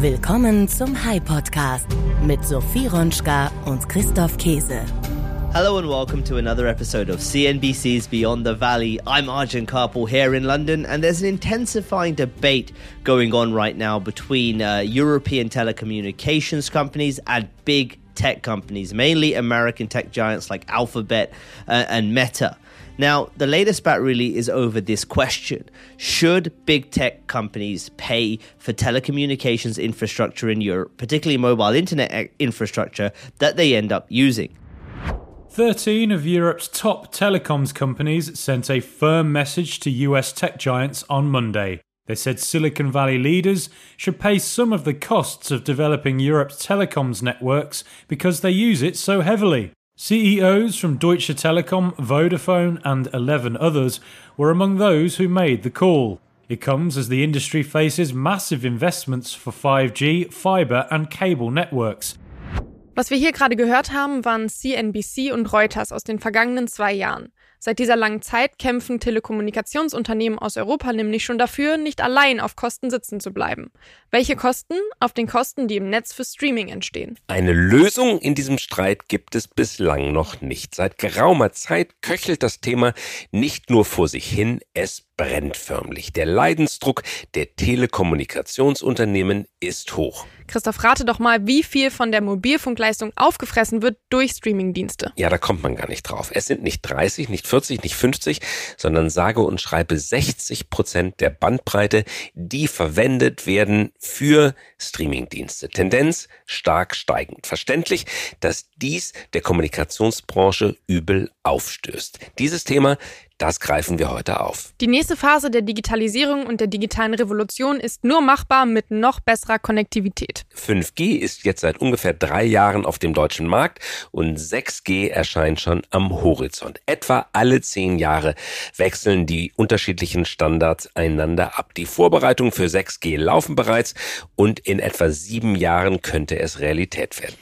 Willkommen zum High Podcast mit Sophie Ronschka und Christoph Käse. Hello and welcome to another episode of CNBC's Beyond the Valley. I'm Arjun Karpal here in London, and there's an intensifying debate going on right now between uh, European telecommunications companies and big tech companies, mainly American tech giants like Alphabet uh, and Meta. Now, the latest bat really is over this question Should big tech companies pay for telecommunications infrastructure in Europe, particularly mobile internet infrastructure, that they end up using? 13 of Europe's top telecoms companies sent a firm message to US tech giants on Monday. They said Silicon Valley leaders should pay some of the costs of developing Europe's telecoms networks because they use it so heavily. CEOs from Deutsche Telekom, Vodafone, and 11 others were among those who made the call. It comes as the industry faces massive investments for 5G, fiber, and cable networks. Was wir hier gerade gehört haben, waren CNBC und Reuters aus den vergangenen zwei Jahren. Seit dieser langen Zeit kämpfen Telekommunikationsunternehmen aus Europa nämlich schon dafür, nicht allein auf Kosten sitzen zu bleiben. Welche Kosten? Auf den Kosten, die im Netz für Streaming entstehen. Eine Lösung in diesem Streit gibt es bislang noch nicht. Seit geraumer Zeit köchelt das Thema nicht nur vor sich hin, es brennt förmlich. Der Leidensdruck der Telekommunikationsunternehmen ist hoch. Christoph, rate doch mal, wie viel von der Mobilfunkleistung aufgefressen wird durch Streamingdienste. Ja, da kommt man gar nicht drauf. Es sind nicht 30, nicht 40, nicht 50, sondern sage und schreibe 60 Prozent der Bandbreite, die verwendet werden für Streamingdienste. Tendenz stark steigend. Verständlich, dass dies der Kommunikationsbranche übel aufstößt. Dieses Thema das greifen wir heute auf. Die nächste Phase der Digitalisierung und der digitalen Revolution ist nur machbar mit noch besserer Konnektivität. 5G ist jetzt seit ungefähr drei Jahren auf dem deutschen Markt und 6G erscheint schon am Horizont. Etwa alle zehn Jahre wechseln die unterschiedlichen Standards einander ab. Die Vorbereitungen für 6G laufen bereits und in etwa sieben Jahren könnte es Realität werden.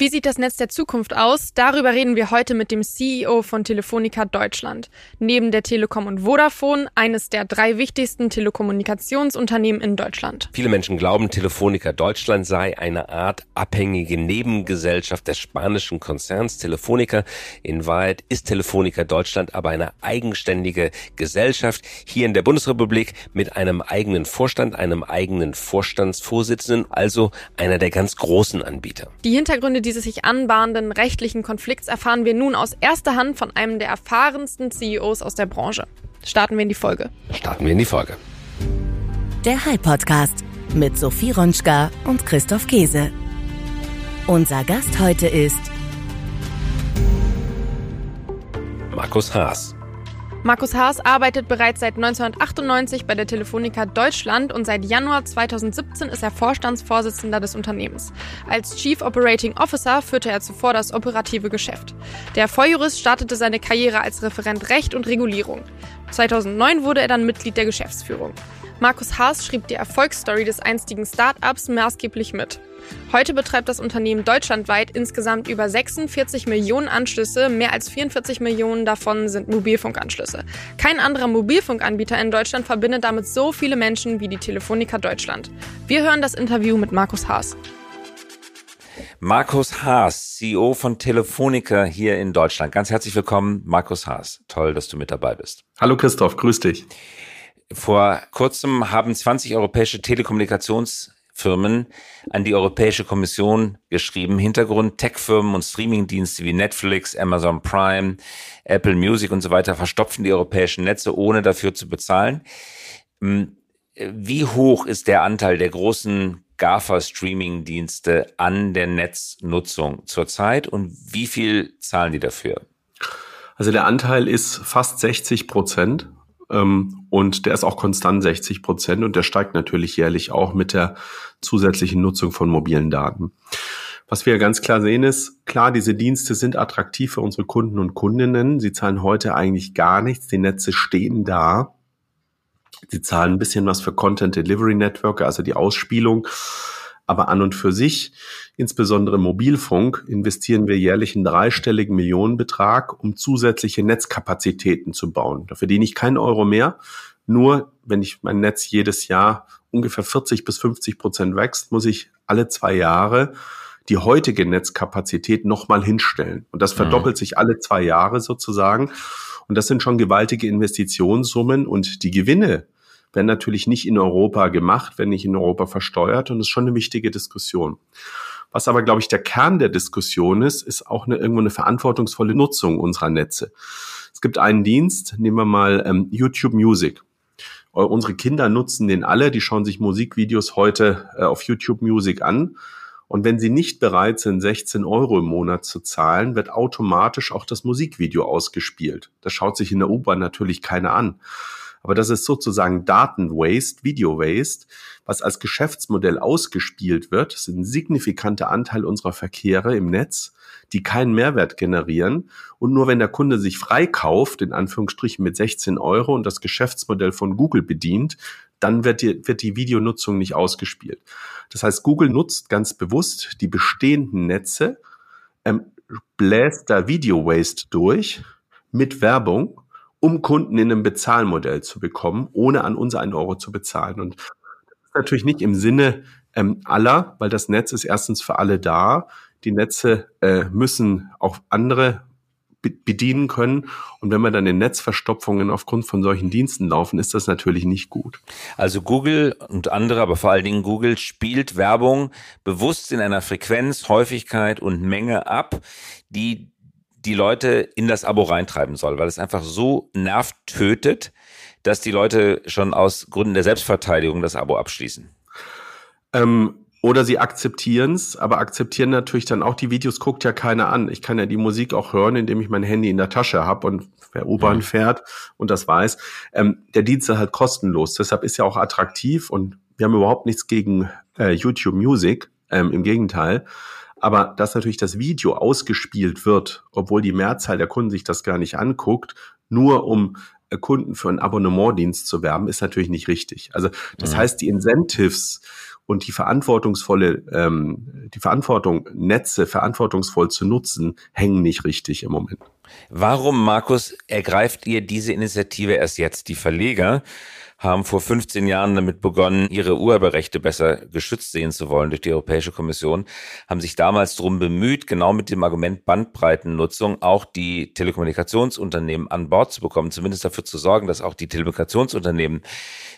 Wie sieht das Netz der Zukunft aus? Darüber reden wir heute mit dem CEO von Telefonica Deutschland. Neben der Telekom und Vodafone eines der drei wichtigsten Telekommunikationsunternehmen in Deutschland. Viele Menschen glauben, Telefonica Deutschland sei eine Art abhängige Nebengesellschaft des spanischen Konzerns Telefonica. In Wahrheit ist Telefonica Deutschland aber eine eigenständige Gesellschaft hier in der Bundesrepublik mit einem eigenen Vorstand, einem eigenen Vorstandsvorsitzenden, also einer der ganz großen Anbieter. Die Hintergründe dieses sich anbahnenden rechtlichen Konflikts erfahren wir nun aus erster Hand von einem der erfahrensten CEOs aus der Branche. Starten wir in die Folge. Starten wir in die Folge. Der High Podcast mit Sophie Ronschka und Christoph Käse. Unser Gast heute ist Markus Haas. Markus Haas arbeitet bereits seit 1998 bei der Telefonica Deutschland und seit Januar 2017 ist er Vorstandsvorsitzender des Unternehmens. Als Chief Operating Officer führte er zuvor das operative Geschäft. Der Volljurist startete seine Karriere als Referent Recht und Regulierung. 2009 wurde er dann Mitglied der Geschäftsführung. Markus Haas schrieb die Erfolgsstory des einstigen Start-ups maßgeblich mit. Heute betreibt das Unternehmen deutschlandweit insgesamt über 46 Millionen Anschlüsse, mehr als 44 Millionen davon sind Mobilfunkanschlüsse. Kein anderer Mobilfunkanbieter in Deutschland verbindet damit so viele Menschen wie die Telefonica Deutschland. Wir hören das Interview mit Markus Haas. Markus Haas, CEO von Telefonica hier in Deutschland. Ganz herzlich willkommen, Markus Haas. Toll, dass du mit dabei bist. Hallo Christoph, grüß dich. Vor kurzem haben 20 europäische Telekommunikations Firmen an die Europäische Kommission geschrieben. Hintergrund Tech-Firmen und Streamingdienste wie Netflix, Amazon Prime, Apple Music und so weiter verstopfen die europäischen Netze, ohne dafür zu bezahlen. Hm, wie hoch ist der Anteil der großen GAFA-Streaming-Dienste an der Netznutzung zurzeit und wie viel zahlen die dafür? Also der Anteil ist fast 60 Prozent ähm, und der ist auch konstant 60 Prozent und der steigt natürlich jährlich auch mit der zusätzlichen Nutzung von mobilen Daten. Was wir ganz klar sehen ist, klar, diese Dienste sind attraktiv für unsere Kunden und Kundinnen. Sie zahlen heute eigentlich gar nichts. Die Netze stehen da. Sie zahlen ein bisschen was für Content Delivery Network, also die Ausspielung. Aber an und für sich, insbesondere im Mobilfunk, investieren wir jährlich einen dreistelligen Millionenbetrag, um zusätzliche Netzkapazitäten zu bauen. Da verdiene ich keinen Euro mehr. Nur wenn ich mein Netz jedes Jahr ungefähr 40 bis 50 Prozent wächst, muss ich alle zwei Jahre die heutige Netzkapazität nochmal hinstellen. Und das mhm. verdoppelt mhm. sich alle zwei Jahre sozusagen. Und das sind schon gewaltige Investitionssummen und die Gewinne werden natürlich nicht in Europa gemacht, wenn nicht in Europa versteuert. Und das ist schon eine wichtige Diskussion. Was aber, glaube ich, der Kern der Diskussion ist, ist auch eine, irgendwo eine verantwortungsvolle Nutzung unserer Netze. Es gibt einen Dienst, nehmen wir mal ähm, YouTube Music. Unsere Kinder nutzen den alle, die schauen sich Musikvideos heute äh, auf YouTube Music an. Und wenn sie nicht bereit sind, 16 Euro im Monat zu zahlen, wird automatisch auch das Musikvideo ausgespielt. Das schaut sich in der U-Bahn natürlich keiner an. Aber das ist sozusagen Daten-Waste, Video-Waste, was als Geschäftsmodell ausgespielt wird. Das ist ein signifikanter Anteil unserer Verkehre im Netz, die keinen Mehrwert generieren. Und nur wenn der Kunde sich freikauft, in Anführungsstrichen mit 16 Euro und das Geschäftsmodell von Google bedient, dann wird die, wird die Videonutzung nicht ausgespielt. Das heißt, Google nutzt ganz bewusst die bestehenden Netze, ähm, bläst da Video Waste durch mit Werbung um Kunden in einem Bezahlmodell zu bekommen, ohne an uns einen Euro zu bezahlen. Und das ist natürlich nicht im Sinne ähm, aller, weil das Netz ist erstens für alle da. Die Netze äh, müssen auch andere bedienen können. Und wenn wir dann in Netzverstopfungen aufgrund von solchen Diensten laufen, ist das natürlich nicht gut. Also Google und andere, aber vor allen Dingen Google spielt Werbung bewusst in einer Frequenz, Häufigkeit und Menge ab, die die Leute in das Abo reintreiben soll, weil es einfach so nervtötet, dass die Leute schon aus Gründen der Selbstverteidigung das Abo abschließen. Ähm, oder sie akzeptieren es, aber akzeptieren natürlich dann auch, die Videos guckt ja keiner an. Ich kann ja die Musik auch hören, indem ich mein Handy in der Tasche habe und wer U-Bahn mhm. fährt und das weiß. Ähm, der Dienst ist halt kostenlos, deshalb ist ja auch attraktiv und wir haben überhaupt nichts gegen äh, YouTube Music, ähm, im Gegenteil. Aber dass natürlich das Video ausgespielt wird, obwohl die Mehrzahl der Kunden sich das gar nicht anguckt, nur um äh, Kunden für einen Abonnementdienst zu werben, ist natürlich nicht richtig. Also das mhm. heißt, die Incentives und die verantwortungsvolle, ähm, die Verantwortung, Netze verantwortungsvoll zu nutzen, hängen nicht richtig im Moment. Warum, Markus, ergreift ihr diese Initiative erst jetzt? Die Verleger haben vor 15 Jahren damit begonnen, ihre Urheberrechte besser geschützt sehen zu wollen durch die Europäische Kommission, haben sich damals darum bemüht, genau mit dem Argument Bandbreitennutzung auch die Telekommunikationsunternehmen an Bord zu bekommen, zumindest dafür zu sorgen, dass auch die Telekommunikationsunternehmen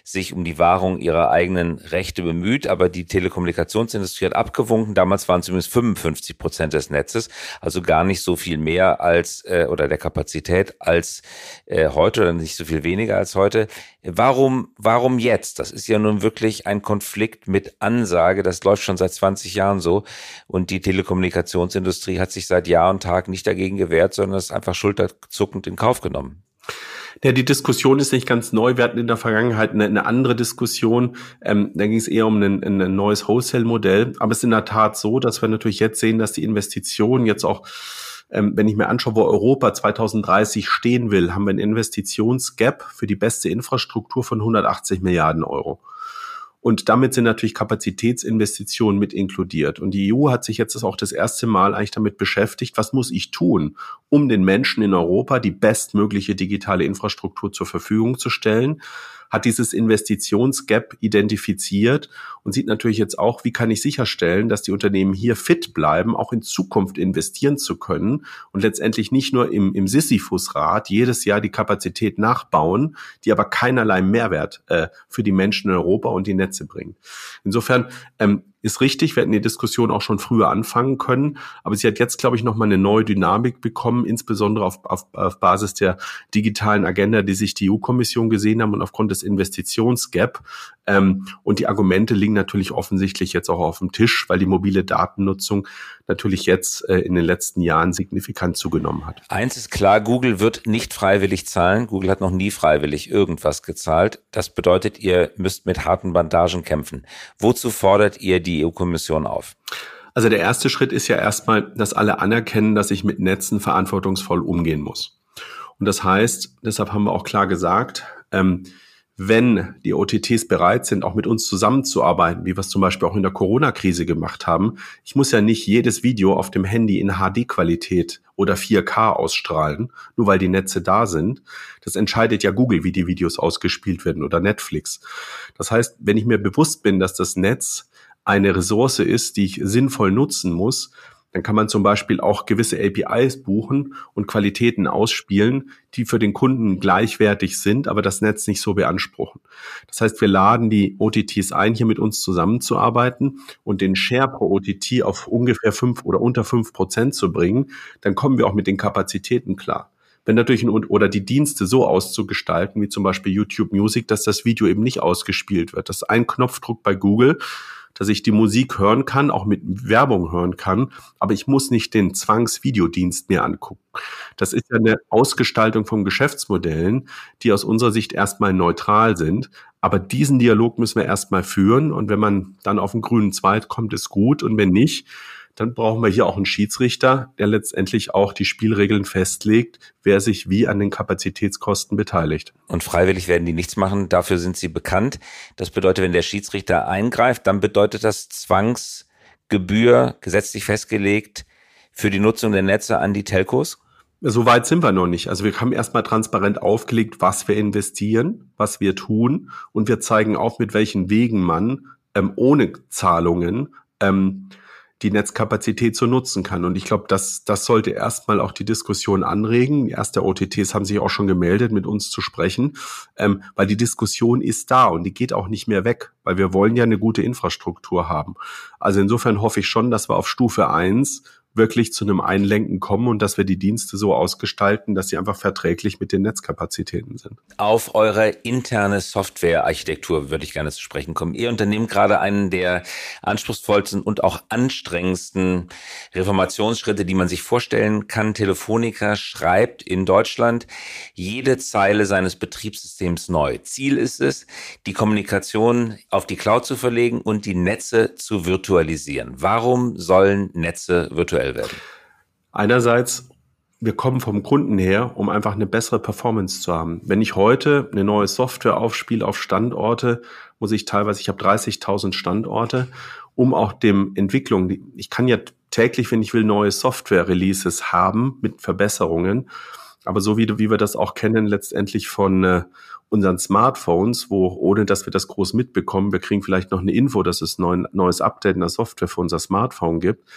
sich um die Wahrung ihrer eigenen Rechte bemüht, aber die Telekommunikationsindustrie hat abgewunken. Damals waren zumindest 55 Prozent des Netzes, also gar nicht so viel mehr als äh, oder der Kapazität als äh, heute oder nicht so viel weniger als heute. Warum, warum jetzt? Das ist ja nun wirklich ein Konflikt mit Ansage. Das läuft schon seit 20 Jahren so. Und die Telekommunikationsindustrie hat sich seit Jahr und Tag nicht dagegen gewehrt, sondern es einfach schulterzuckend in Kauf genommen. Ja, die Diskussion ist nicht ganz neu. Wir hatten in der Vergangenheit eine, eine andere Diskussion. Ähm, da ging es eher um ein, ein neues Wholesale-Modell. Aber es ist in der Tat so, dass wir natürlich jetzt sehen, dass die Investitionen jetzt auch ähm, wenn ich mir anschaue, wo Europa 2030 stehen will, haben wir ein Investitionsgap für die beste Infrastruktur von 180 Milliarden Euro. Und damit sind natürlich Kapazitätsinvestitionen mit inkludiert. Und die EU hat sich jetzt auch das erste Mal eigentlich damit beschäftigt, was muss ich tun, um den Menschen in Europa die bestmögliche digitale Infrastruktur zur Verfügung zu stellen hat dieses Investitionsgap identifiziert und sieht natürlich jetzt auch, wie kann ich sicherstellen, dass die Unternehmen hier fit bleiben, auch in Zukunft investieren zu können und letztendlich nicht nur im, im Sisyphus-Rad jedes Jahr die Kapazität nachbauen, die aber keinerlei Mehrwert äh, für die Menschen in Europa und die Netze bringt. Insofern ähm, ist richtig, wir hätten die Diskussion auch schon früher anfangen können, aber sie hat jetzt, glaube ich, nochmal eine neue Dynamik bekommen, insbesondere auf, auf, auf Basis der digitalen Agenda, die sich die EU-Kommission gesehen haben und aufgrund des Investitionsgap. Ähm, und die Argumente liegen natürlich offensichtlich jetzt auch auf dem Tisch, weil die mobile Datennutzung natürlich jetzt äh, in den letzten Jahren signifikant zugenommen hat. Eins ist klar, Google wird nicht freiwillig zahlen. Google hat noch nie freiwillig irgendwas gezahlt. Das bedeutet, ihr müsst mit harten Bandagen kämpfen. Wozu fordert ihr die EU-Kommission auf? Also der erste Schritt ist ja erstmal, dass alle anerkennen, dass ich mit Netzen verantwortungsvoll umgehen muss. Und das heißt, deshalb haben wir auch klar gesagt, ähm, wenn die OTTs bereit sind, auch mit uns zusammenzuarbeiten, wie wir es zum Beispiel auch in der Corona-Krise gemacht haben. Ich muss ja nicht jedes Video auf dem Handy in HD-Qualität oder 4K ausstrahlen, nur weil die Netze da sind. Das entscheidet ja Google, wie die Videos ausgespielt werden oder Netflix. Das heißt, wenn ich mir bewusst bin, dass das Netz eine Ressource ist, die ich sinnvoll nutzen muss, dann kann man zum Beispiel auch gewisse APIs buchen und Qualitäten ausspielen, die für den Kunden gleichwertig sind, aber das Netz nicht so beanspruchen. Das heißt, wir laden die OTTs ein, hier mit uns zusammenzuarbeiten und den Share pro OTT auf ungefähr fünf oder unter fünf Prozent zu bringen. Dann kommen wir auch mit den Kapazitäten klar. Wenn natürlich ein, oder die Dienste so auszugestalten, wie zum Beispiel YouTube Music, dass das Video eben nicht ausgespielt wird. Das ist ein Knopfdruck bei Google dass ich die Musik hören kann, auch mit Werbung hören kann, aber ich muss nicht den Zwangsvideodienst mir angucken. Das ist ja eine Ausgestaltung von Geschäftsmodellen, die aus unserer Sicht erstmal neutral sind. Aber diesen Dialog müssen wir erstmal führen. Und wenn man dann auf den grünen Zweit kommt, ist gut. Und wenn nicht, dann brauchen wir hier auch einen Schiedsrichter, der letztendlich auch die Spielregeln festlegt, wer sich wie an den Kapazitätskosten beteiligt. Und freiwillig werden die nichts machen, dafür sind sie bekannt. Das bedeutet, wenn der Schiedsrichter eingreift, dann bedeutet das Zwangsgebühr, gesetzlich festgelegt, für die Nutzung der Netze an die Telcos? So weit sind wir noch nicht. Also wir haben erstmal transparent aufgelegt, was wir investieren, was wir tun und wir zeigen auch, mit welchen Wegen man ähm, ohne Zahlungen ähm, die Netzkapazität so nutzen kann. Und ich glaube, das, das sollte erstmal auch die Diskussion anregen. Erste OTTs haben sich auch schon gemeldet, mit uns zu sprechen, ähm, weil die Diskussion ist da und die geht auch nicht mehr weg, weil wir wollen ja eine gute Infrastruktur haben. Also insofern hoffe ich schon, dass wir auf Stufe eins wirklich zu einem Einlenken kommen und dass wir die Dienste so ausgestalten, dass sie einfach verträglich mit den Netzkapazitäten sind. Auf eure interne Softwarearchitektur würde ich gerne zu sprechen kommen. Ihr unternehmt gerade einen der anspruchsvollsten und auch anstrengendsten Reformationsschritte, die man sich vorstellen kann. Telefonica schreibt in Deutschland jede Zeile seines Betriebssystems neu. Ziel ist es, die Kommunikation auf die Cloud zu verlegen und die Netze zu virtualisieren. Warum sollen Netze virtualisieren? Aktuell werden? Einerseits, wir kommen vom Kunden her, um einfach eine bessere Performance zu haben. Wenn ich heute eine neue Software aufspiele auf Standorte, muss ich teilweise, ich habe 30.000 Standorte, um auch dem Entwicklung, ich kann ja täglich, wenn ich will, neue Software-Releases haben mit Verbesserungen. Aber so wie, wie wir das auch kennen, letztendlich von äh, unseren Smartphones, wo, ohne dass wir das groß mitbekommen, wir kriegen vielleicht noch eine Info, dass es ein neues Update in der Software für unser Smartphone gibt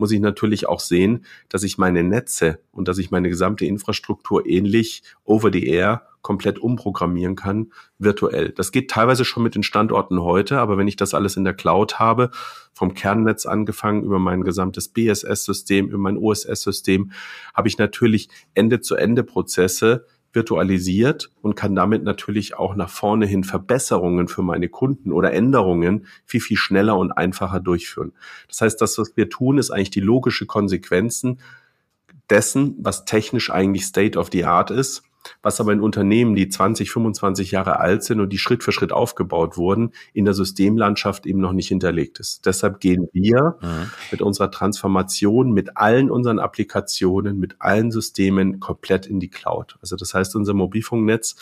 muss ich natürlich auch sehen, dass ich meine Netze und dass ich meine gesamte Infrastruktur ähnlich over the air komplett umprogrammieren kann, virtuell. Das geht teilweise schon mit den Standorten heute, aber wenn ich das alles in der Cloud habe, vom Kernnetz angefangen über mein gesamtes BSS-System, über mein OSS-System, habe ich natürlich Ende-zu-Ende-Prozesse, virtualisiert und kann damit natürlich auch nach vorne hin Verbesserungen für meine Kunden oder Änderungen viel, viel schneller und einfacher durchführen. Das heißt, das, was wir tun, ist eigentlich die logische Konsequenzen dessen, was technisch eigentlich State of the Art ist was aber in Unternehmen, die 20, 25 Jahre alt sind und die Schritt für Schritt aufgebaut wurden, in der Systemlandschaft eben noch nicht hinterlegt ist. Deshalb gehen wir mhm. mit unserer Transformation, mit allen unseren Applikationen, mit allen Systemen komplett in die Cloud. Also das heißt, unser Mobilfunknetz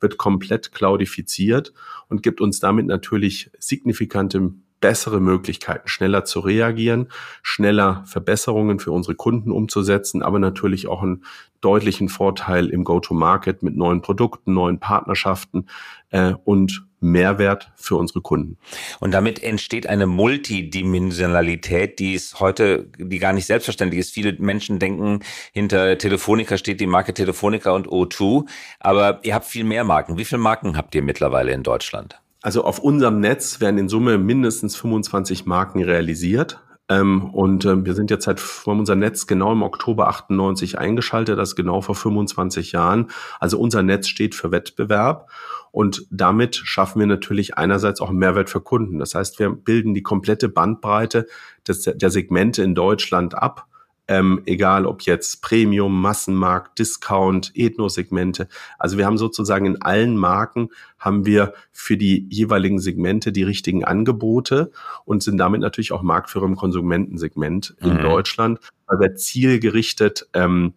wird komplett cloudifiziert und gibt uns damit natürlich signifikante bessere Möglichkeiten, schneller zu reagieren, schneller Verbesserungen für unsere Kunden umzusetzen, aber natürlich auch einen deutlichen Vorteil im Go-to-Market mit neuen Produkten, neuen Partnerschaften äh, und Mehrwert für unsere Kunden. Und damit entsteht eine Multidimensionalität, die ist heute, die gar nicht selbstverständlich ist. Viele Menschen denken, hinter Telefonica steht die Marke Telefonica und O2, aber ihr habt viel mehr Marken. Wie viele Marken habt ihr mittlerweile in Deutschland? Also auf unserem Netz werden in Summe mindestens 25 Marken realisiert. Ähm, und ähm, wir sind jetzt seit haben unser Netz genau im Oktober 98 eingeschaltet, das genau vor 25 Jahren. Also unser Netz steht für Wettbewerb und damit schaffen wir natürlich einerseits auch Mehrwert für Kunden. Das heißt, wir bilden die komplette Bandbreite des, der Segmente in Deutschland ab ähm, egal ob jetzt Premium, Massenmarkt, Discount, Ethno-Segmente. Also wir haben sozusagen in allen Marken haben wir für die jeweiligen Segmente die richtigen Angebote und sind damit natürlich auch Marktführer im Konsumentensegment in mhm. Deutschland, weil wir zielgerichtet ähm,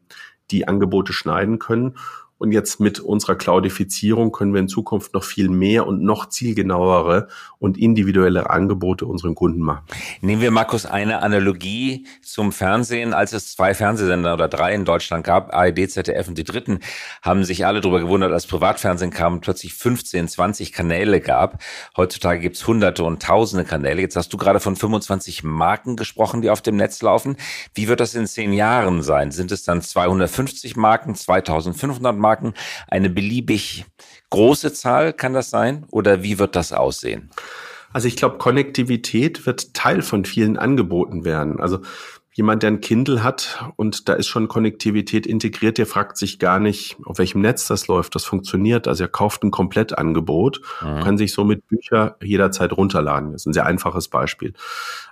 die Angebote schneiden können. Und jetzt mit unserer Cloudifizierung können wir in Zukunft noch viel mehr und noch zielgenauere und individuelle Angebote unseren Kunden machen. Nehmen wir, Markus, eine Analogie zum Fernsehen. Als es zwei Fernsehsender oder drei in Deutschland gab, ARD, ZDF und die dritten, haben sich alle darüber gewundert, als Privatfernsehen kam und plötzlich 15, 20 Kanäle gab. Heutzutage gibt es hunderte und tausende Kanäle. Jetzt hast du gerade von 25 Marken gesprochen, die auf dem Netz laufen. Wie wird das in zehn Jahren sein? Sind es dann 250 Marken, 2500 Marken? Marken eine beliebig große Zahl, kann das sein? Oder wie wird das aussehen? Also ich glaube, Konnektivität wird Teil von vielen Angeboten werden. Also jemand, der ein Kindle hat und da ist schon Konnektivität integriert, der fragt sich gar nicht, auf welchem Netz das läuft, das funktioniert. Also er kauft ein Komplettangebot, mhm. kann sich somit Bücher jederzeit runterladen. Das ist ein sehr einfaches Beispiel.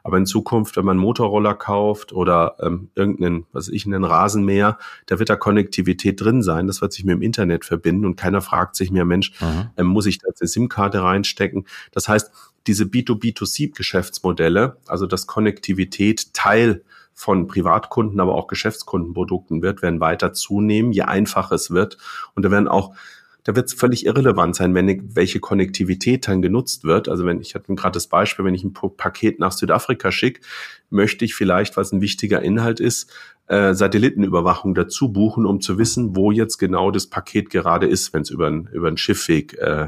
Aber in Zukunft, wenn man einen Motorroller kauft oder ähm, irgendeinen, was ich, einen Rasenmäher, da wird da Konnektivität drin sein. Das wird sich mit dem Internet verbinden und keiner fragt sich mehr, Mensch, mhm. ähm, muss ich da jetzt eine SIM-Karte reinstecken? Das heißt, diese B2B2C-Geschäftsmodelle, also dass Konnektivität Teil von Privatkunden, aber auch Geschäftskundenprodukten wird, werden weiter zunehmen, je einfacher es wird. Und da werden auch da wird es völlig irrelevant sein, wenn welche Konnektivität dann genutzt wird. Also wenn ich hatte gerade das Beispiel, wenn ich ein Paket nach Südafrika schicke, möchte ich vielleicht, was ein wichtiger Inhalt ist, äh, Satellitenüberwachung dazu buchen, um zu wissen, wo jetzt genau das Paket gerade ist, wenn es über über ein Schiffweg äh,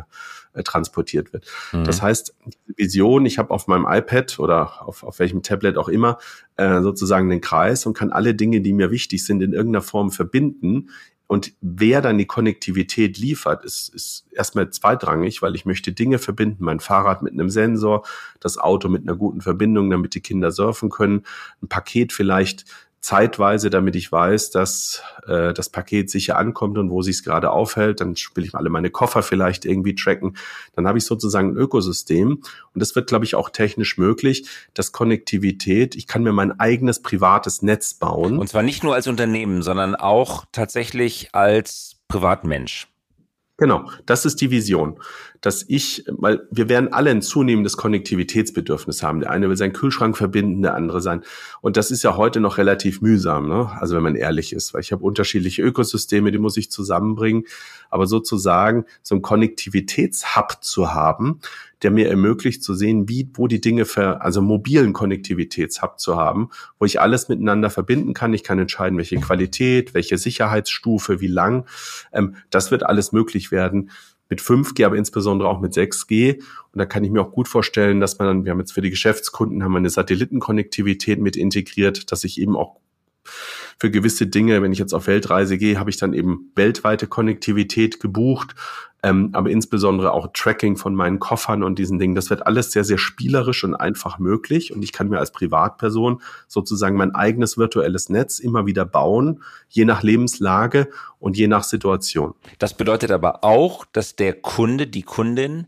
äh, transportiert wird. Mhm. Das heißt, diese Vision, ich habe auf meinem iPad oder auf, auf welchem Tablet auch immer äh, sozusagen den Kreis und kann alle Dinge, die mir wichtig sind, in irgendeiner Form verbinden. Und wer dann die Konnektivität liefert, ist, ist erstmal zweitrangig, weil ich möchte Dinge verbinden, mein Fahrrad mit einem Sensor, das Auto mit einer guten Verbindung, damit die Kinder surfen können, ein Paket vielleicht zeitweise, damit ich weiß, dass äh, das Paket sicher ankommt und wo sich es gerade aufhält. Dann will ich alle meine Koffer vielleicht irgendwie tracken. Dann habe ich sozusagen ein Ökosystem. Und das wird, glaube ich, auch technisch möglich, dass Konnektivität, ich kann mir mein eigenes privates Netz bauen. Und zwar nicht nur als Unternehmen, sondern auch tatsächlich als Privatmensch. Genau, das ist die Vision, dass ich, weil wir werden alle ein zunehmendes Konnektivitätsbedürfnis haben. Der eine will seinen Kühlschrank verbinden, der andere sein. Und das ist ja heute noch relativ mühsam, ne? also wenn man ehrlich ist, weil ich habe unterschiedliche Ökosysteme, die muss ich zusammenbringen. Aber sozusagen so ein Konnektivitätshub zu haben, der mir ermöglicht zu sehen, wie, wo die Dinge für, also mobilen Konnektivitätshub zu haben, wo ich alles miteinander verbinden kann. Ich kann entscheiden, welche Qualität, welche Sicherheitsstufe, wie lang. Ähm, das wird alles möglich werden mit 5G, aber insbesondere auch mit 6G. Und da kann ich mir auch gut vorstellen, dass man dann, wir haben jetzt für die Geschäftskunden haben wir eine Satellitenkonnektivität mit integriert, dass ich eben auch für gewisse Dinge, wenn ich jetzt auf Weltreise gehe, habe ich dann eben weltweite Konnektivität gebucht, ähm, aber insbesondere auch Tracking von meinen Koffern und diesen Dingen. Das wird alles sehr, sehr spielerisch und einfach möglich und ich kann mir als Privatperson sozusagen mein eigenes virtuelles Netz immer wieder bauen, je nach Lebenslage und je nach Situation. Das bedeutet aber auch, dass der Kunde, die Kundin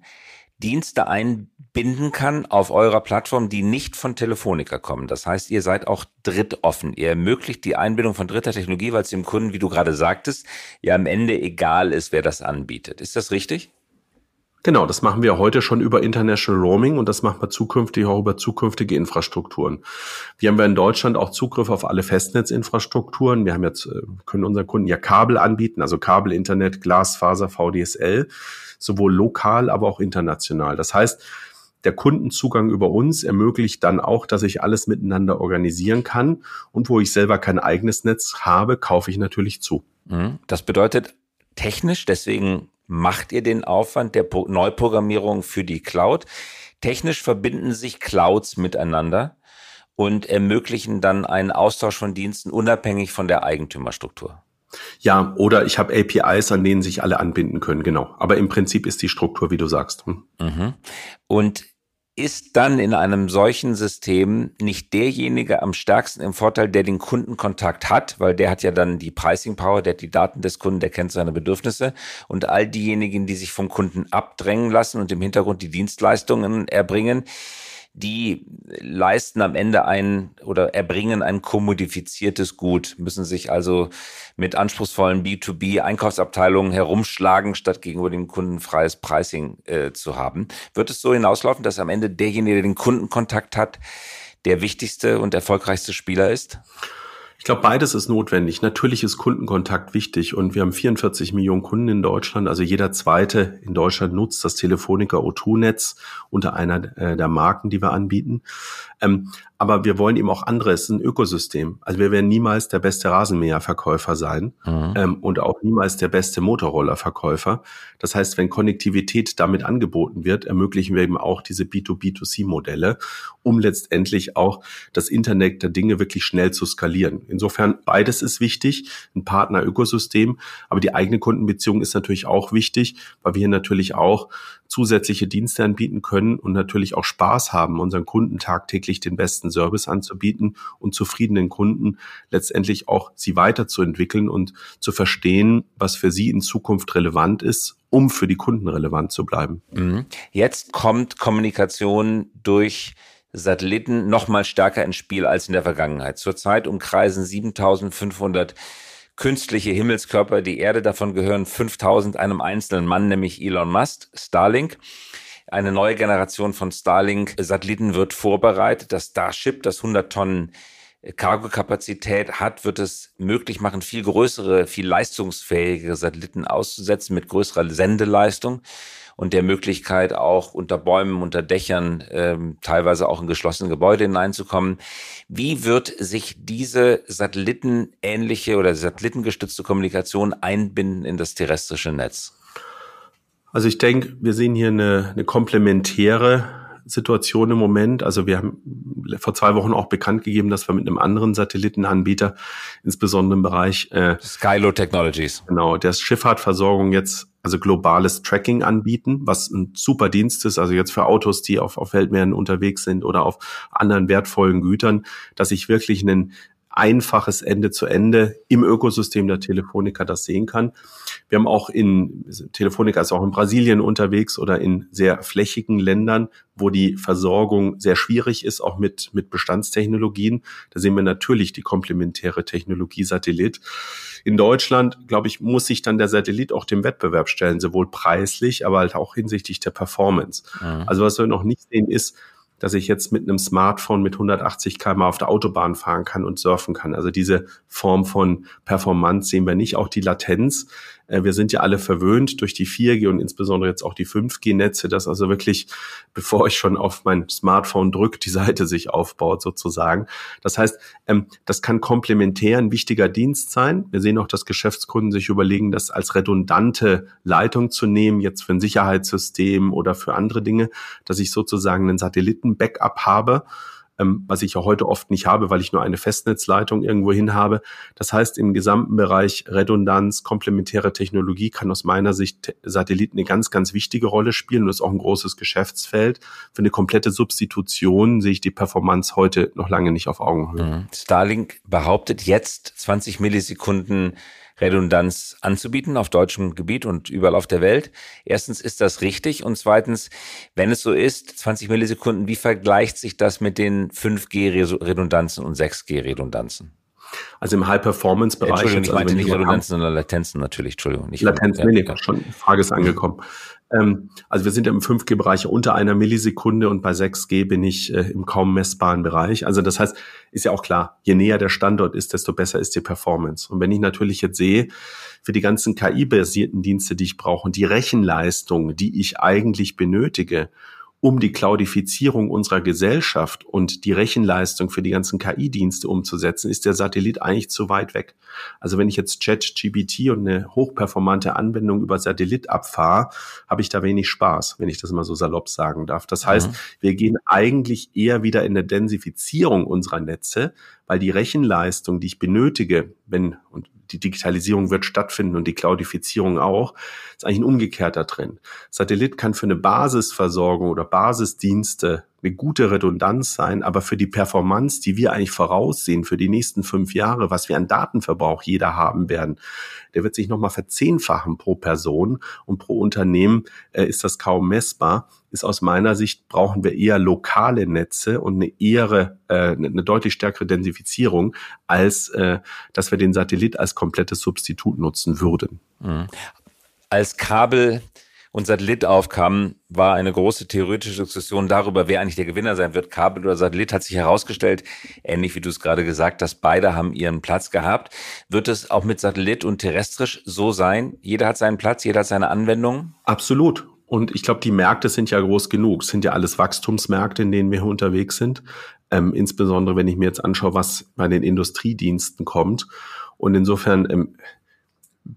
Dienste einbinden kann auf eurer Plattform, die nicht von Telefonica kommen. Das heißt, ihr seid auch drittoffen. Ihr ermöglicht die Einbindung von dritter Technologie, weil es dem Kunden, wie du gerade sagtest, ja am Ende egal ist, wer das anbietet. Ist das richtig? Genau, das machen wir heute schon über International Roaming und das machen wir zukünftig auch über zukünftige Infrastrukturen. Wir haben ja in Deutschland auch Zugriff auf alle Festnetzinfrastrukturen. Wir haben jetzt, äh, können unseren Kunden ja Kabel anbieten, also Kabel, Internet, Glasfaser, VDSL sowohl lokal, aber auch international. Das heißt, der Kundenzugang über uns ermöglicht dann auch, dass ich alles miteinander organisieren kann. Und wo ich selber kein eigenes Netz habe, kaufe ich natürlich zu. Mhm. Das bedeutet technisch, deswegen macht ihr den Aufwand der Neuprogrammierung für die Cloud. Technisch verbinden sich Clouds miteinander und ermöglichen dann einen Austausch von Diensten unabhängig von der Eigentümerstruktur. Ja, oder ich habe APIs, an denen sich alle anbinden können, genau. Aber im Prinzip ist die Struktur, wie du sagst. Hm. Mhm. Und ist dann in einem solchen System nicht derjenige am stärksten im Vorteil, der den Kundenkontakt hat, weil der hat ja dann die Pricing Power, der hat die Daten des Kunden, der kennt seine Bedürfnisse. Und all diejenigen, die sich vom Kunden abdrängen lassen und im Hintergrund die Dienstleistungen erbringen, die leisten am Ende ein oder erbringen ein kommodifiziertes Gut, müssen sich also mit anspruchsvollen B2B-Einkaufsabteilungen herumschlagen, statt gegenüber dem Kunden freies Pricing äh, zu haben. Wird es so hinauslaufen, dass am Ende derjenige, der den Kundenkontakt hat, der wichtigste und erfolgreichste Spieler ist? Ich glaube, beides ist notwendig. Natürlich ist Kundenkontakt wichtig und wir haben 44 Millionen Kunden in Deutschland. Also jeder zweite in Deutschland nutzt das Telefonica O2-Netz unter einer äh, der Marken, die wir anbieten. Ähm, aber wir wollen eben auch andere. Es ist ein Ökosystem. Also wir werden niemals der beste Rasenmäherverkäufer sein mhm. ähm, und auch niemals der beste Motorrollerverkäufer. Das heißt, wenn Konnektivität damit angeboten wird, ermöglichen wir eben auch diese B2B2C-Modelle, um letztendlich auch das Internet der Dinge wirklich schnell zu skalieren. Insofern beides ist wichtig, ein Partner-Ökosystem, aber die eigene Kundenbeziehung ist natürlich auch wichtig, weil wir natürlich auch zusätzliche Dienste anbieten können und natürlich auch Spaß haben, unseren Kunden tagtäglich den besten Service anzubieten und zufriedenen Kunden letztendlich auch sie weiterzuentwickeln und zu verstehen, was für sie in Zukunft relevant ist, um für die Kunden relevant zu bleiben. Mhm. Jetzt kommt Kommunikation durch Satelliten noch mal stärker ins Spiel als in der Vergangenheit. Zurzeit umkreisen 7500 künstliche Himmelskörper die Erde. Davon gehören 5000 einem einzelnen Mann, nämlich Elon Musk, Starlink. Eine neue Generation von Starlink-Satelliten wird vorbereitet. Das Starship, das 100 Tonnen Cargokapazität hat, wird es möglich machen, viel größere, viel leistungsfähigere Satelliten auszusetzen mit größerer Sendeleistung und der Möglichkeit auch unter Bäumen, unter Dächern, ähm, teilweise auch in geschlossene Gebäude hineinzukommen. Wie wird sich diese satellitenähnliche oder satellitengestützte Kommunikation einbinden in das terrestrische Netz? Also ich denke, wir sehen hier eine, eine komplementäre Situation im Moment. Also wir haben vor zwei Wochen auch bekannt gegeben, dass wir mit einem anderen Satellitenanbieter, insbesondere im Bereich äh, Skylo Technologies, genau, der Schifffahrtversorgung jetzt also globales Tracking anbieten, was ein super Dienst ist, also jetzt für Autos, die auf, auf Weltmeeren unterwegs sind oder auf anderen wertvollen Gütern, dass ich wirklich einen einfaches Ende zu Ende im Ökosystem der Telefonica das sehen kann. Wir haben auch in, Telefonica ist auch in Brasilien unterwegs oder in sehr flächigen Ländern, wo die Versorgung sehr schwierig ist, auch mit, mit Bestandstechnologien. Da sehen wir natürlich die komplementäre Technologie Satellit. In Deutschland, glaube ich, muss sich dann der Satellit auch dem Wettbewerb stellen, sowohl preislich, aber halt auch hinsichtlich der Performance. Mhm. Also was wir noch nicht sehen ist, dass ich jetzt mit einem Smartphone mit 180 km auf der Autobahn fahren kann und surfen kann. Also diese Form von Performance sehen wir nicht. Auch die Latenz wir sind ja alle verwöhnt durch die 4G und insbesondere jetzt auch die 5G-Netze, dass also wirklich, bevor ich schon auf mein Smartphone drücke, die Seite sich aufbaut sozusagen. Das heißt, ähm, das kann komplementär ein wichtiger Dienst sein. Wir sehen auch, dass Geschäftskunden sich überlegen, das als redundante Leitung zu nehmen, jetzt für ein Sicherheitssystem oder für andere Dinge, dass ich sozusagen einen Satelliten-Backup habe ähm, was ich ja heute oft nicht habe, weil ich nur eine Festnetzleitung irgendwo hin habe. Das heißt, im gesamten Bereich Redundanz, komplementäre Technologie kann aus meiner Sicht Satelliten eine ganz, ganz wichtige Rolle spielen und ist auch ein großes Geschäftsfeld. Für eine komplette Substitution sehe ich die Performance heute noch lange nicht auf Augenhöhe. Mhm. Starlink behauptet jetzt 20 Millisekunden Redundanz anzubieten auf deutschem Gebiet und überall auf der Welt. Erstens ist das richtig und zweitens, wenn es so ist, 20 Millisekunden, wie vergleicht sich das mit den 5G-Redundanzen und 6G-Redundanzen? Also im High-Performance-Bereich. Entschuldigung, ich also meinte nicht Redundanzen, sondern Latenzen natürlich, Entschuldigung. Nicht Latenz, ja, nee, ja. schon, Frage ist angekommen. Ähm, also wir sind im 5G-Bereich unter einer Millisekunde und bei 6G bin ich äh, im kaum messbaren Bereich. Also das heißt, ist ja auch klar, je näher der Standort ist, desto besser ist die Performance. Und wenn ich natürlich jetzt sehe, für die ganzen KI-basierten Dienste, die ich brauche und die Rechenleistung, die ich eigentlich benötige, um die Cloudifizierung unserer Gesellschaft und die Rechenleistung für die ganzen KI-Dienste umzusetzen, ist der Satellit eigentlich zu weit weg. Also wenn ich jetzt ChatGPT und eine hochperformante Anwendung über Satellit abfahre, habe ich da wenig Spaß, wenn ich das mal so salopp sagen darf. Das heißt, mhm. wir gehen eigentlich eher wieder in eine Densifizierung unserer Netze, weil die Rechenleistung, die ich benötige, wenn, und die Digitalisierung wird stattfinden und die Cloudifizierung auch, ist eigentlich ein umgekehrter Trend. Satellit kann für eine Basisversorgung oder Basisdienste eine gute Redundanz sein, aber für die Performance, die wir eigentlich voraussehen für die nächsten fünf Jahre, was wir an Datenverbrauch jeder haben werden, der wird sich nochmal verzehnfachen pro Person und pro Unternehmen äh, ist das kaum messbar. Ist aus meiner Sicht brauchen wir eher lokale Netze und eine eher äh, eine deutlich stärkere Densifizierung, als äh, dass wir den Satellit als komplettes Substitut nutzen würden. Mhm. Als Kabel und Satellit aufkamen, war eine große theoretische Diskussion darüber, wer eigentlich der Gewinner sein wird. Kabel oder Satellit hat sich herausgestellt, ähnlich wie du es gerade gesagt hast, beide haben ihren Platz gehabt. Wird es auch mit Satellit und terrestrisch so sein? Jeder hat seinen Platz, jeder hat seine Anwendung? Absolut. Und ich glaube, die Märkte sind ja groß genug. Es sind ja alles Wachstumsmärkte, in denen wir unterwegs sind. Ähm, insbesondere, wenn ich mir jetzt anschaue, was bei den Industriediensten kommt. Und insofern, ähm,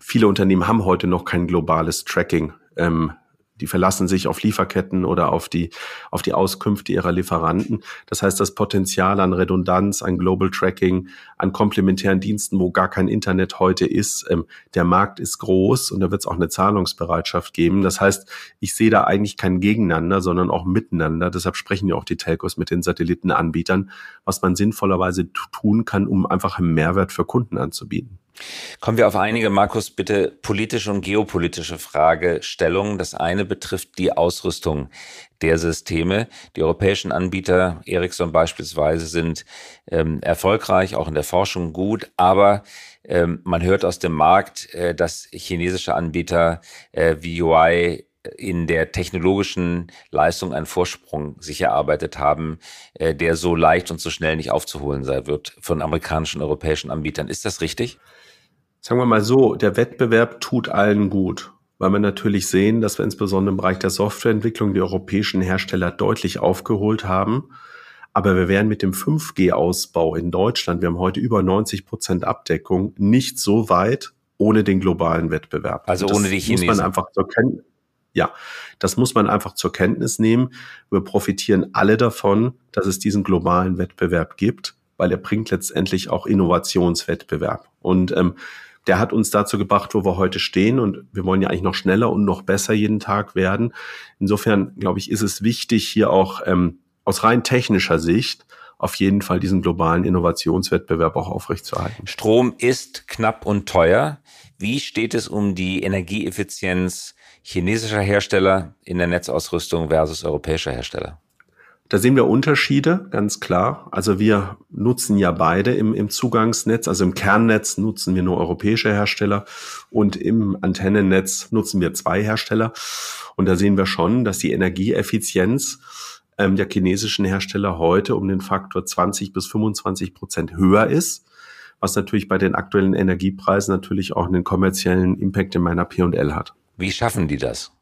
viele Unternehmen haben heute noch kein globales Tracking. Ähm, die verlassen sich auf Lieferketten oder auf die, auf die Auskünfte ihrer Lieferanten. Das heißt, das Potenzial an Redundanz, an Global Tracking, an komplementären Diensten, wo gar kein Internet heute ist, ähm, der Markt ist groß und da wird es auch eine Zahlungsbereitschaft geben. Das heißt, ich sehe da eigentlich kein Gegeneinander, sondern auch miteinander. Deshalb sprechen ja auch die Telcos mit den Satellitenanbietern, was man sinnvollerweise tun kann, um einfach einen Mehrwert für Kunden anzubieten. Kommen wir auf einige, Markus, bitte politische und geopolitische Fragestellungen. Das eine betrifft die Ausrüstung der Systeme. Die europäischen Anbieter, Ericsson beispielsweise, sind ähm, erfolgreich, auch in der Forschung gut, aber ähm, man hört aus dem Markt, äh, dass chinesische Anbieter äh, wie UI in der technologischen Leistung einen Vorsprung sich erarbeitet haben, äh, der so leicht und so schnell nicht aufzuholen sein wird von amerikanischen, europäischen Anbietern. Ist das richtig? Sagen wir mal so, der Wettbewerb tut allen gut, weil wir natürlich sehen, dass wir insbesondere im Bereich der Softwareentwicklung die europäischen Hersteller deutlich aufgeholt haben. Aber wir wären mit dem 5G-Ausbau in Deutschland, wir haben heute über 90 Prozent Abdeckung, nicht so weit ohne den globalen Wettbewerb. Also ohne die Chinesen. Muss man einfach zur Kenntnis, ja, das muss man einfach zur Kenntnis nehmen. Wir profitieren alle davon, dass es diesen globalen Wettbewerb gibt, weil er bringt letztendlich auch Innovationswettbewerb. Und ähm, der hat uns dazu gebracht, wo wir heute stehen. Und wir wollen ja eigentlich noch schneller und noch besser jeden Tag werden. Insofern, glaube ich, ist es wichtig, hier auch ähm, aus rein technischer Sicht auf jeden Fall diesen globalen Innovationswettbewerb auch aufrechtzuerhalten. Strom ist knapp und teuer. Wie steht es um die Energieeffizienz chinesischer Hersteller in der Netzausrüstung versus europäischer Hersteller? Da sehen wir Unterschiede, ganz klar. Also wir nutzen ja beide im, im Zugangsnetz, also im Kernnetz nutzen wir nur europäische Hersteller und im Antennennetz nutzen wir zwei Hersteller. Und da sehen wir schon, dass die Energieeffizienz ähm, der chinesischen Hersteller heute um den Faktor 20 bis 25 Prozent höher ist, was natürlich bei den aktuellen Energiepreisen natürlich auch einen kommerziellen Impact in meiner P&L hat. Wie schaffen die das?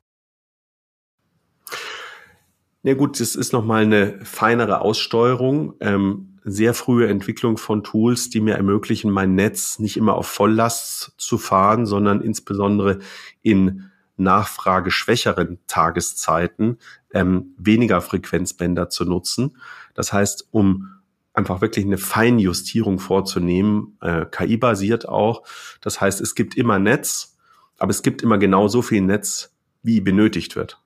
Na ja gut, das ist nochmal eine feinere Aussteuerung, ähm, sehr frühe Entwicklung von Tools, die mir ermöglichen, mein Netz nicht immer auf Volllast zu fahren, sondern insbesondere in nachfrageschwächeren Tageszeiten ähm, weniger Frequenzbänder zu nutzen. Das heißt, um einfach wirklich eine Feinjustierung vorzunehmen, äh, KI-basiert auch. Das heißt, es gibt immer Netz, aber es gibt immer genau so viel Netz, wie benötigt wird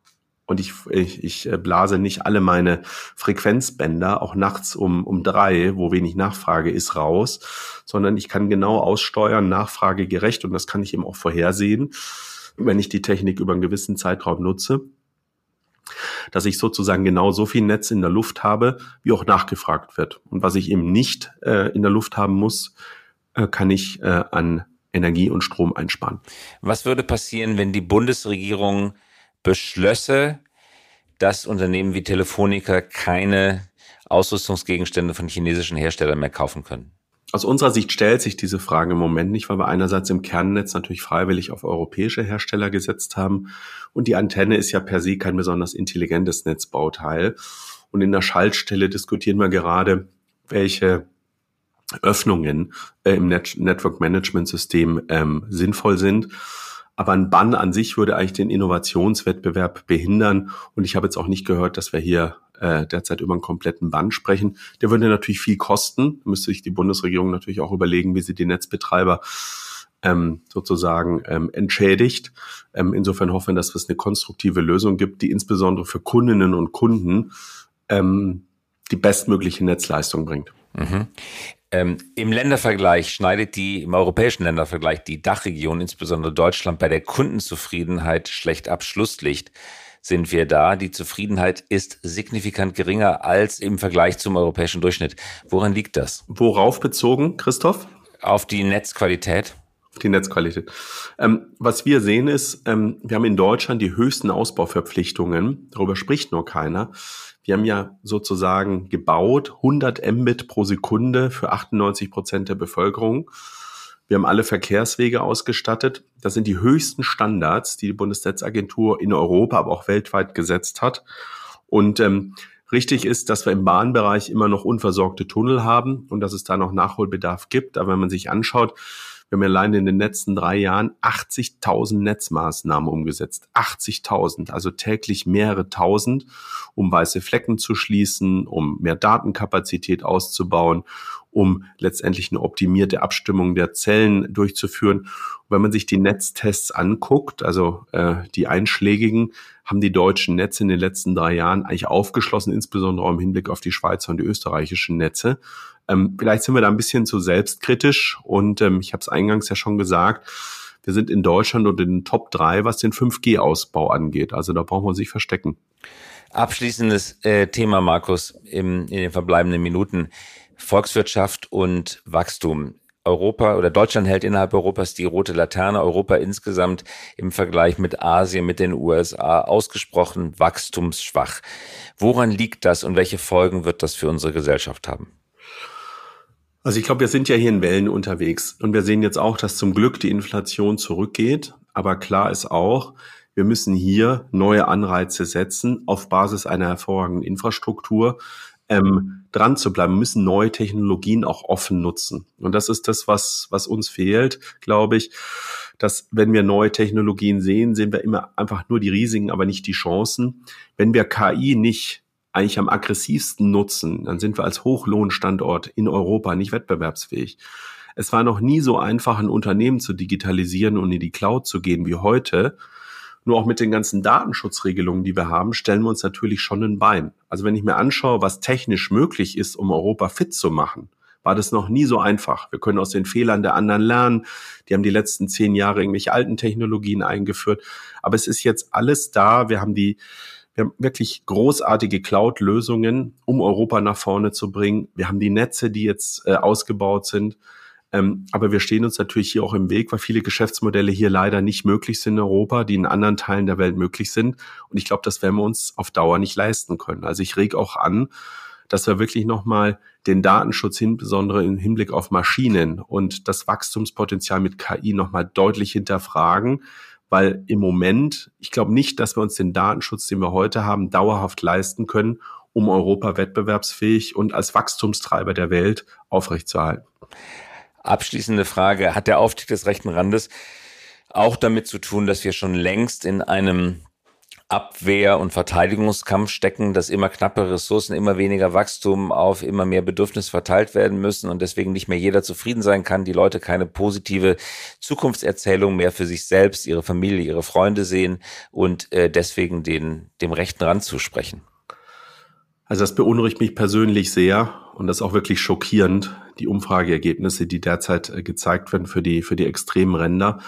und ich, ich, ich äh, blase nicht alle meine Frequenzbänder, auch nachts um, um drei, wo wenig Nachfrage ist, raus, sondern ich kann genau aussteuern, nachfragegerecht und das kann ich eben auch vorhersehen, wenn ich die Technik über einen gewissen Zeitraum nutze, dass ich sozusagen genau so viel Netz in der Luft habe, wie auch nachgefragt wird. Und was ich eben nicht äh, in der Luft haben muss, äh, kann ich äh, an Energie und Strom einsparen. Was würde passieren, wenn die Bundesregierung beschlösse, dass Unternehmen wie Telefonica keine Ausrüstungsgegenstände von chinesischen Herstellern mehr kaufen können? Aus unserer Sicht stellt sich diese Frage im Moment nicht, weil wir einerseits im Kernnetz natürlich freiwillig auf europäische Hersteller gesetzt haben und die Antenne ist ja per se kein besonders intelligentes Netzbauteil. Und in der Schaltstelle diskutieren wir gerade, welche Öffnungen äh, im Net Network Management System ähm, sinnvoll sind. Aber ein Bann an sich würde eigentlich den Innovationswettbewerb behindern. Und ich habe jetzt auch nicht gehört, dass wir hier äh, derzeit über einen kompletten Bann sprechen. Der würde natürlich viel kosten. Müsste sich die Bundesregierung natürlich auch überlegen, wie sie die Netzbetreiber ähm, sozusagen ähm, entschädigt. Ähm, insofern hoffen wir, dass es eine konstruktive Lösung gibt, die insbesondere für Kundinnen und Kunden ähm, die bestmögliche Netzleistung bringt. Mhm. Ähm, Im Ländervergleich schneidet die, im europäischen Ländervergleich die Dachregion, insbesondere Deutschland, bei der Kundenzufriedenheit schlecht ab. Schlusslicht sind wir da. Die Zufriedenheit ist signifikant geringer als im Vergleich zum europäischen Durchschnitt. Woran liegt das? Worauf bezogen, Christoph? Auf die Netzqualität. die Netzqualität. Ähm, was wir sehen ist, ähm, wir haben in Deutschland die höchsten Ausbauverpflichtungen. Darüber spricht nur keiner. Wir haben ja sozusagen gebaut 100 Mbit pro Sekunde für 98 Prozent der Bevölkerung. Wir haben alle Verkehrswege ausgestattet. Das sind die höchsten Standards, die die Bundesnetzagentur in Europa, aber auch weltweit gesetzt hat. Und ähm, richtig ist, dass wir im Bahnbereich immer noch unversorgte Tunnel haben und dass es da noch Nachholbedarf gibt. Aber wenn man sich anschaut, wir haben allein in den letzten drei Jahren 80.000 Netzmaßnahmen umgesetzt. 80.000, also täglich mehrere tausend, um weiße Flecken zu schließen, um mehr Datenkapazität auszubauen, um letztendlich eine optimierte Abstimmung der Zellen durchzuführen. Und wenn man sich die Netztests anguckt, also äh, die einschlägigen, haben die deutschen Netze in den letzten drei Jahren eigentlich aufgeschlossen, insbesondere im Hinblick auf die Schweizer und die österreichischen Netze. Ähm, vielleicht sind wir da ein bisschen zu selbstkritisch und ähm, ich habe es eingangs ja schon gesagt, wir sind in Deutschland und in den Top 3, was den 5G-Ausbau angeht. Also da brauchen wir sich verstecken. Abschließendes äh, Thema, Markus, im, in den verbleibenden Minuten. Volkswirtschaft und Wachstum. Europa oder Deutschland hält innerhalb Europas die rote Laterne. Europa insgesamt im Vergleich mit Asien, mit den USA ausgesprochen wachstumsschwach. Woran liegt das und welche Folgen wird das für unsere Gesellschaft haben? Also ich glaube, wir sind ja hier in Wellen unterwegs und wir sehen jetzt auch, dass zum Glück die Inflation zurückgeht. Aber klar ist auch, wir müssen hier neue Anreize setzen auf Basis einer hervorragenden Infrastruktur. Ähm, dran zu bleiben, wir müssen neue Technologien auch offen nutzen. Und das ist das, was, was uns fehlt, glaube ich, dass wenn wir neue Technologien sehen, sehen wir immer einfach nur die Risiken, aber nicht die Chancen. Wenn wir KI nicht eigentlich am aggressivsten nutzen, dann sind wir als Hochlohnstandort in Europa nicht wettbewerbsfähig. Es war noch nie so einfach, ein Unternehmen zu digitalisieren und in die Cloud zu gehen wie heute. Nur auch mit den ganzen Datenschutzregelungen, die wir haben, stellen wir uns natürlich schon ein Bein. Also wenn ich mir anschaue, was technisch möglich ist, um Europa fit zu machen, war das noch nie so einfach. Wir können aus den Fehlern der anderen lernen. Die haben die letzten zehn Jahre irgendwelche alten Technologien eingeführt. Aber es ist jetzt alles da. Wir haben die, wir haben wirklich großartige Cloud-Lösungen, um Europa nach vorne zu bringen. Wir haben die Netze, die jetzt äh, ausgebaut sind. Ähm, aber wir stehen uns natürlich hier auch im Weg, weil viele Geschäftsmodelle hier leider nicht möglich sind in Europa, die in anderen Teilen der Welt möglich sind. Und ich glaube, das werden wir uns auf Dauer nicht leisten können. Also ich reg auch an, dass wir wirklich nochmal den Datenschutz, insbesondere im Hinblick auf Maschinen und das Wachstumspotenzial mit KI nochmal deutlich hinterfragen, weil im Moment, ich glaube nicht, dass wir uns den Datenschutz, den wir heute haben, dauerhaft leisten können, um Europa wettbewerbsfähig und als Wachstumstreiber der Welt aufrechtzuerhalten. Abschließende Frage, hat der Aufstieg des rechten Randes auch damit zu tun, dass wir schon längst in einem Abwehr- und Verteidigungskampf stecken, dass immer knappe Ressourcen, immer weniger Wachstum auf immer mehr Bedürfnis verteilt werden müssen und deswegen nicht mehr jeder zufrieden sein kann, die Leute keine positive Zukunftserzählung mehr für sich selbst, ihre Familie, ihre Freunde sehen und äh, deswegen den, dem rechten Rand zusprechen. Also das beunruhigt mich persönlich sehr und das ist auch wirklich schockierend, die Umfrageergebnisse, die derzeit äh, gezeigt werden für die, für die extremen Ränder.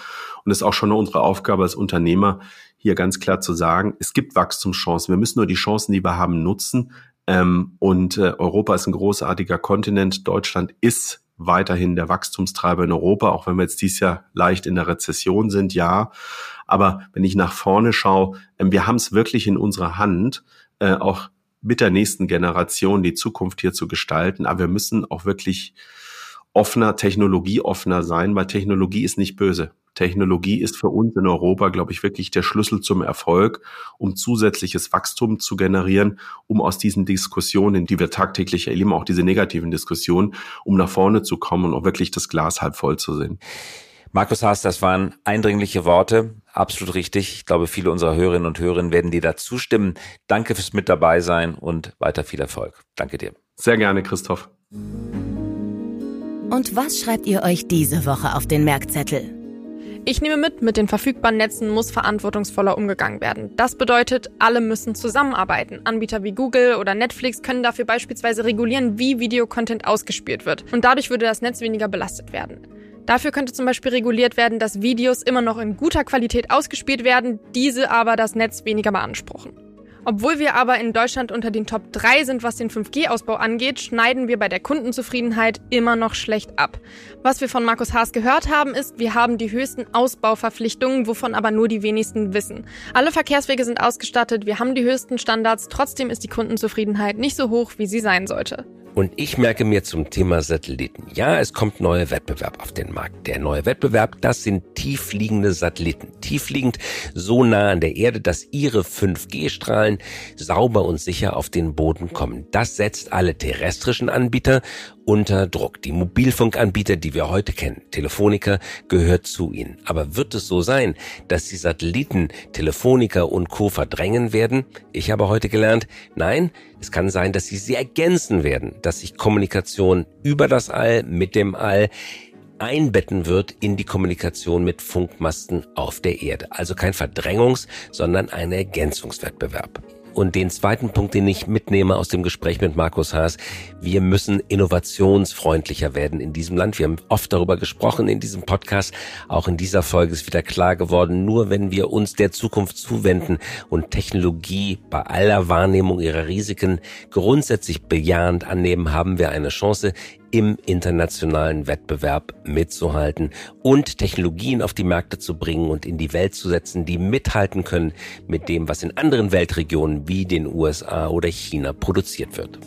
Und es ist auch schon unsere Aufgabe als Unternehmer, hier ganz klar zu sagen, es gibt Wachstumschancen. Wir müssen nur die Chancen, die wir haben, nutzen. Ähm, und äh, Europa ist ein großartiger Kontinent. Deutschland ist weiterhin der Wachstumstreiber in Europa, auch wenn wir jetzt dieses Jahr leicht in der Rezession sind, ja. Aber wenn ich nach vorne schaue, ähm, wir haben es wirklich in unserer Hand, äh, auch mit der nächsten Generation die Zukunft hier zu gestalten. Aber wir müssen auch wirklich offener, technologieoffener sein, weil Technologie ist nicht böse. Technologie ist für uns in Europa, glaube ich, wirklich der Schlüssel zum Erfolg, um zusätzliches Wachstum zu generieren, um aus diesen Diskussionen, die wir tagtäglich erleben, auch diese negativen Diskussionen, um nach vorne zu kommen und auch wirklich das Glas halb voll zu sehen. Markus Haas, das waren eindringliche Worte. Absolut richtig. Ich glaube, viele unserer Hörerinnen und Hörer werden dir da zustimmen. Danke fürs mit dabei sein und weiter viel Erfolg. Danke dir. Sehr gerne, Christoph. Und was schreibt ihr euch diese Woche auf den Merkzettel? Ich nehme mit, mit den verfügbaren Netzen muss verantwortungsvoller umgegangen werden. Das bedeutet, alle müssen zusammenarbeiten. Anbieter wie Google oder Netflix können dafür beispielsweise regulieren, wie Videocontent ausgespielt wird. Und dadurch würde das Netz weniger belastet werden. Dafür könnte zum Beispiel reguliert werden, dass Videos immer noch in guter Qualität ausgespielt werden, diese aber das Netz weniger beanspruchen. Obwohl wir aber in Deutschland unter den Top 3 sind, was den 5G-Ausbau angeht, schneiden wir bei der Kundenzufriedenheit immer noch schlecht ab. Was wir von Markus Haas gehört haben, ist, wir haben die höchsten Ausbauverpflichtungen, wovon aber nur die wenigsten wissen. Alle Verkehrswege sind ausgestattet, wir haben die höchsten Standards, trotzdem ist die Kundenzufriedenheit nicht so hoch, wie sie sein sollte. Und ich merke mir zum Thema Satelliten. Ja, es kommt neuer Wettbewerb auf den Markt. Der neue Wettbewerb, das sind tiefliegende Satelliten. Tiefliegend so nah an der Erde, dass ihre 5G-Strahlen sauber und sicher auf den Boden kommen. Das setzt alle terrestrischen Anbieter unter Druck. Die Mobilfunkanbieter, die wir heute kennen, Telefonica gehört zu ihnen. Aber wird es so sein, dass die Satelliten Telefonica und Co. verdrängen werden? Ich habe heute gelernt, nein, es kann sein, dass sie sie ergänzen werden, dass sich Kommunikation über das All, mit dem All, einbetten wird in die Kommunikation mit Funkmasten auf der Erde. Also kein Verdrängungs-, sondern ein Ergänzungswettbewerb. Und den zweiten Punkt, den ich mitnehme aus dem Gespräch mit Markus Haas, wir müssen innovationsfreundlicher werden in diesem Land. Wir haben oft darüber gesprochen in diesem Podcast. Auch in dieser Folge ist wieder klar geworden, nur wenn wir uns der Zukunft zuwenden und Technologie bei aller Wahrnehmung ihrer Risiken grundsätzlich bejahend annehmen, haben wir eine Chance, im internationalen Wettbewerb mitzuhalten und Technologien auf die Märkte zu bringen und in die Welt zu setzen, die mithalten können mit dem, was in anderen Weltregionen wie den USA oder China produziert wird.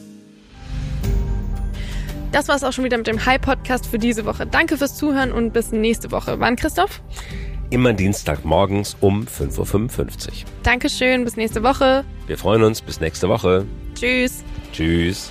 Das war es auch schon wieder mit dem High-Podcast für diese Woche. Danke fürs Zuhören und bis nächste Woche. Wann, Christoph? Immer Dienstagmorgens um 5.55 Uhr. Dankeschön, bis nächste Woche. Wir freuen uns, bis nächste Woche. Tschüss. Tschüss.